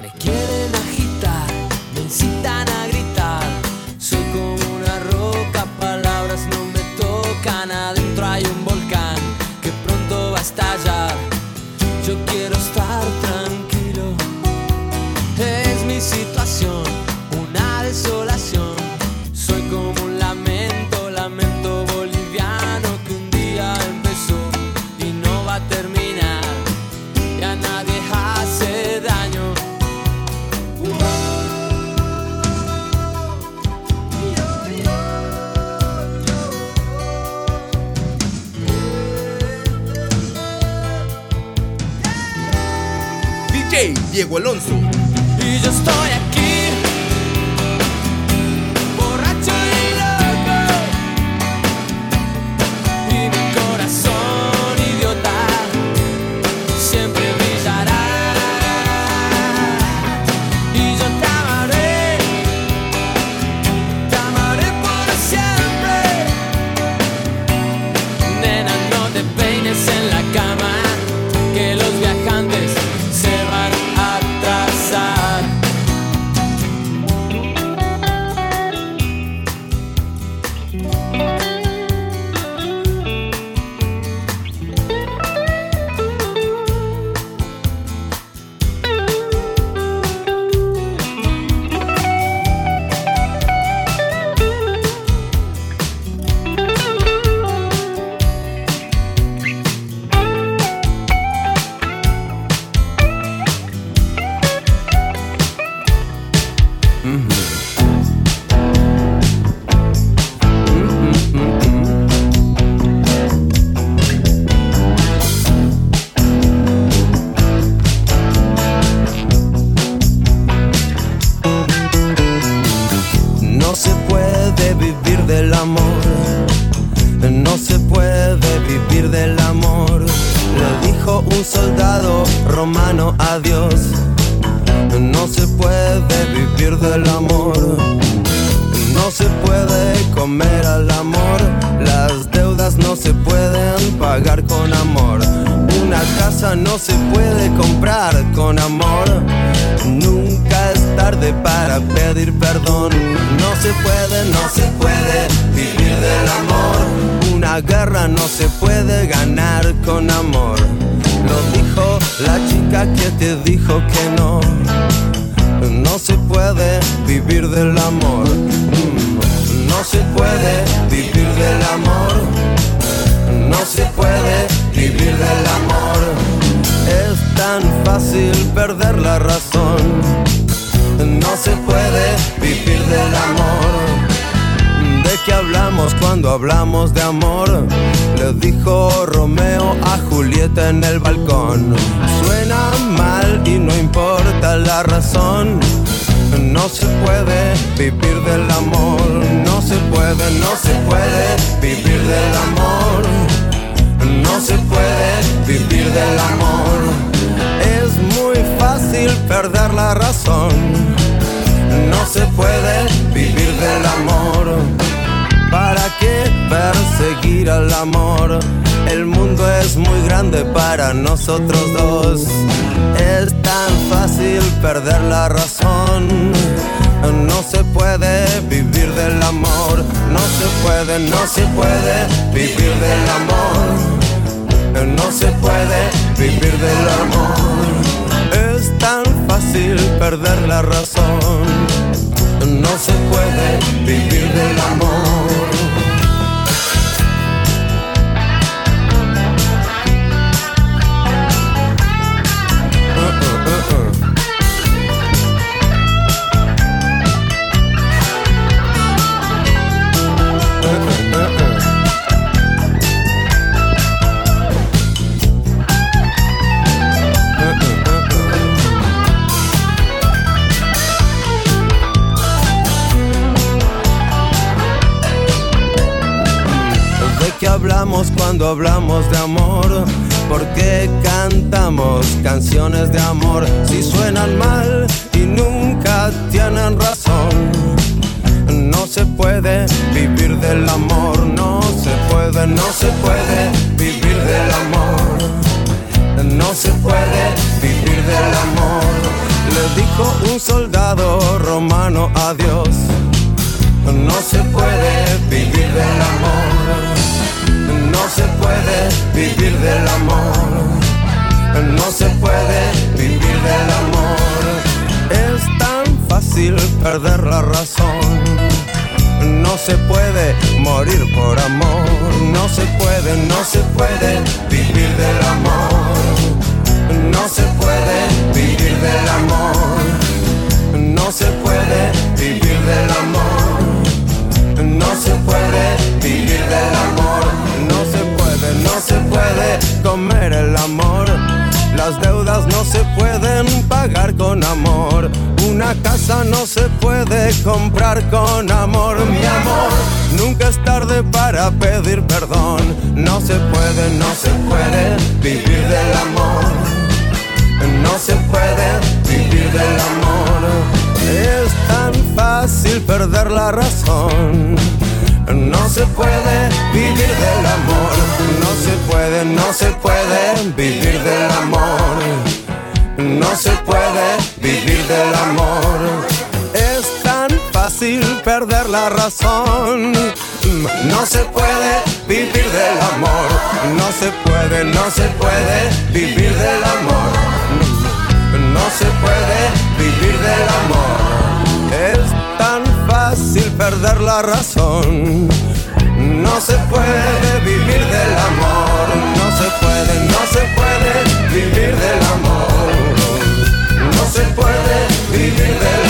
Me quieren agitar, Diego Alonso. Un soldado romano a Dios. No se puede vivir del amor. No se puede comer al amor. Las deudas no se pueden pagar con amor. Una casa no se puede comprar con amor. Nunca es tarde para pedir perdón. No se puede, no se puede vivir del amor. Una guerra no se puede ganar con amor. Lo dijo la chica que te dijo que no. No se puede vivir del amor. Mm, No se puede vivir del amor. No se puede vivir del amor. Es tan fácil perder la razón. No se puede vivir del amor. ¿De qué hablamos cuando hablamos de amor? Le dijo Romeo Julieta en el balcón. Suena mal y no importa la razón. No se puede vivir del amor. No se puede, no se puede vivir del amor. No se puede vivir del amor. Es muy fácil perder la razón. No se puede vivir del amor. ¿Para qué perseguir al amor? El mundo es muy grande para nosotros dos. Es tan fácil perder la razón. No se puede vivir del amor. No se puede, no se puede vivir del amor. No se puede vivir del amor. Es tan fácil perder la razón. No se puede vivir del amor. Cuando hablamos de amor? ¿Por qué cantamos canciones de amor si suenan mal y nunca tienen razón? No se puede vivir del amor, no se puede, no se puede vivir del amor. No se puede vivir del amor. Le dijo un soldado romano a Dios. No se puede vivir del amor. No se puede vivir del amor. No se puede vivir del amor. Es tan fácil perder la razón. No se puede morir por amor. No se puede, no se puede vivir del amor. Comprar con amor. Mi amor, nunca es tarde para pedir perdón. No se puede, no se puede vivir del amor. No se puede vivir del amor. Es tan fácil perder la razón. No se puede vivir del amor. No se puede, no se puede vivir del amor. No se puede vivir del amor. Fácil perder la razón. No se puede vivir del amor. No se puede, no se puede vivir del amor. No se puede vivir del amor. Es tan fácil perder la razón. No se puede vivir del amor. No se puede, no se puede vivir del amor. No se puede vivir del amor.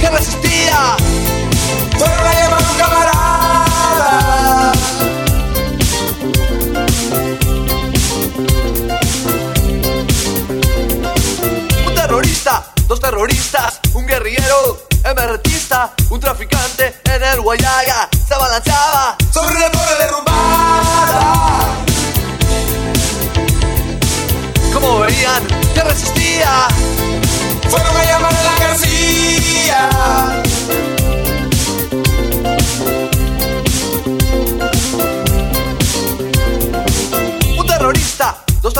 que resistía. Fue la llamada camarada. Un terrorista, dos terroristas, un guerrillero, emergentista, un traficante en el Guayaga. Se balanceaba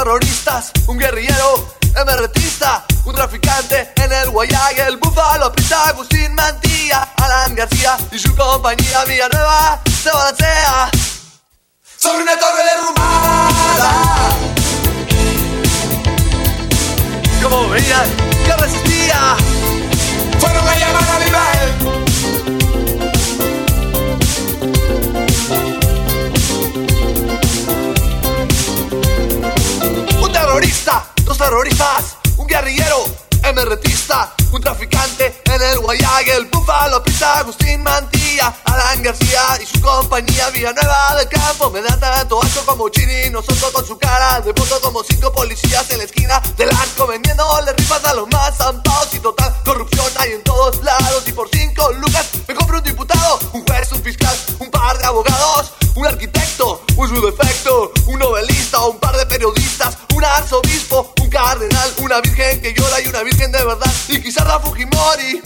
terroristas, un guerrillero, emerretista, un traficante en el Guayague, el búfalo pita Agustín Mantilla, Alan García y su compañía Villanueva se balancea sobre una torre derrumbada. Como veían que resistía, fueron a llamar a Vival. dos terroristas, un guerrillero, MRTista, un traficante en el Guayague, el Búfalo Pita, Agustín Mantilla, Alan García y su compañía Villanueva del Campo. Me dan tanto asco como Chiri, nosotros con su cara de foto como cinco policías en la esquina del arco, vendiéndole rifas a los más zampados y total corrupción hay en todos lados. Y por cinco lucas me compro un diputado, un juez, un fiscal, un par de abogados, un arquitecto, un subdefecto, un novelista, un par de periodistas, un arzobispo, cardenal, una virgen que llora y una virgen de verdad. Y quizás la Fujimori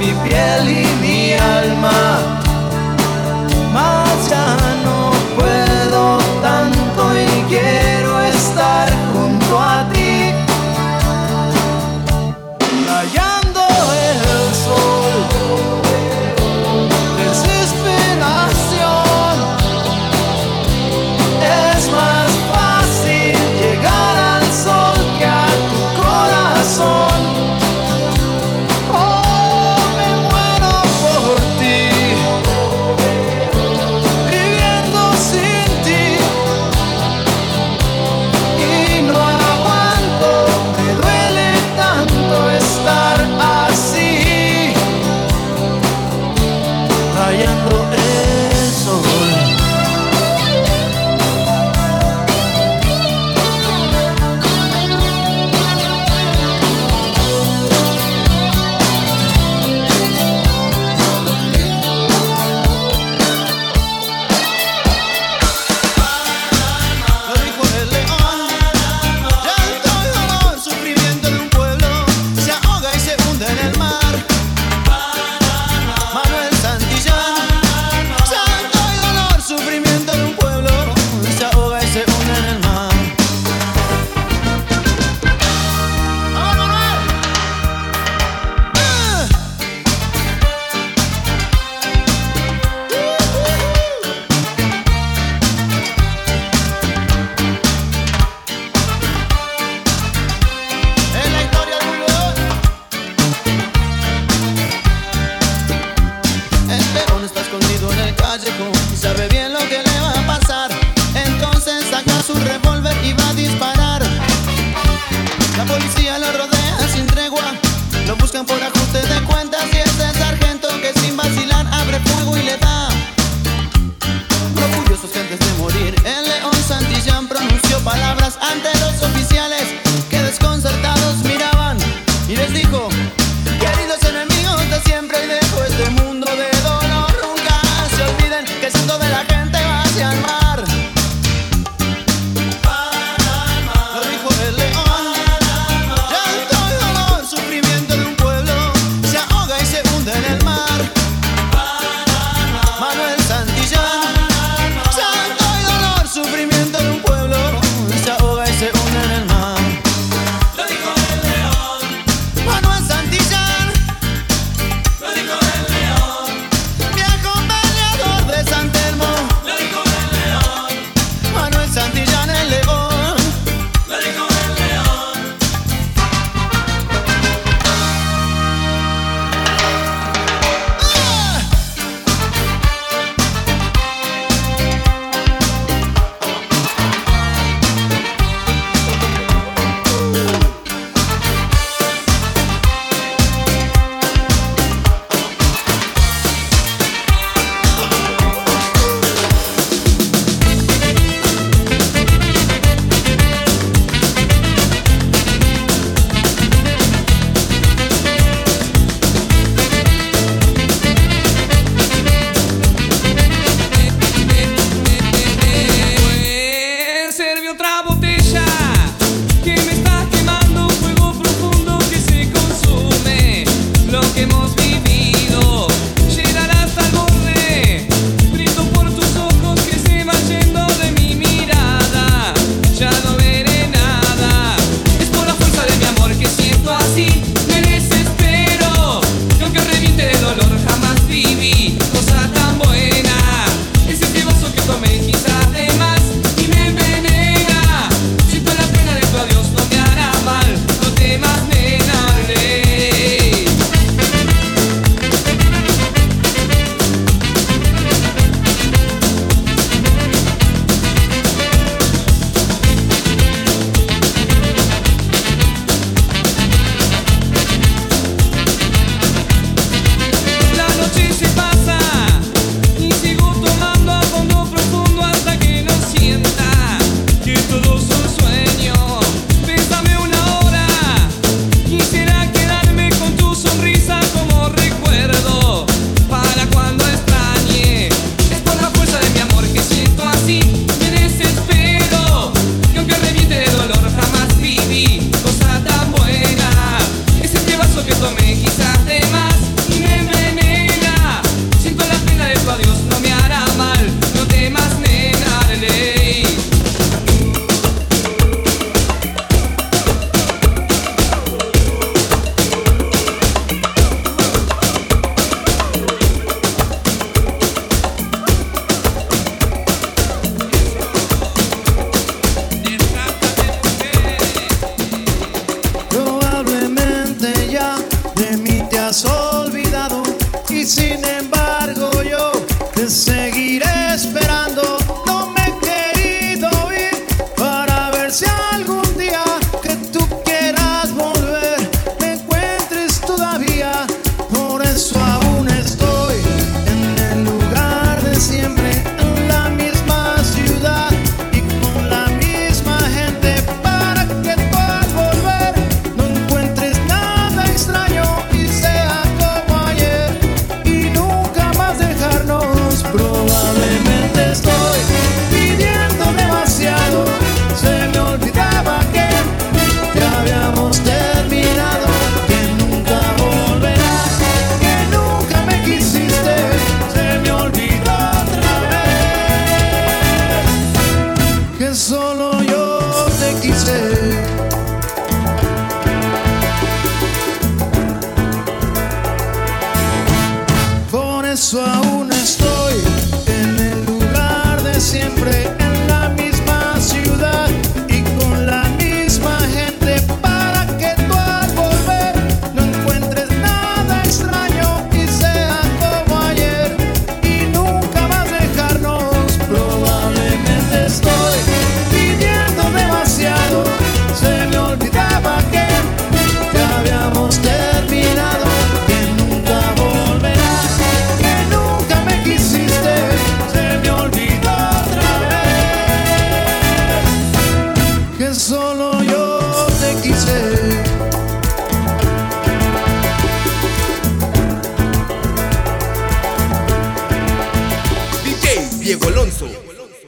se ahoga y se aún estoy en el lugar de siempre,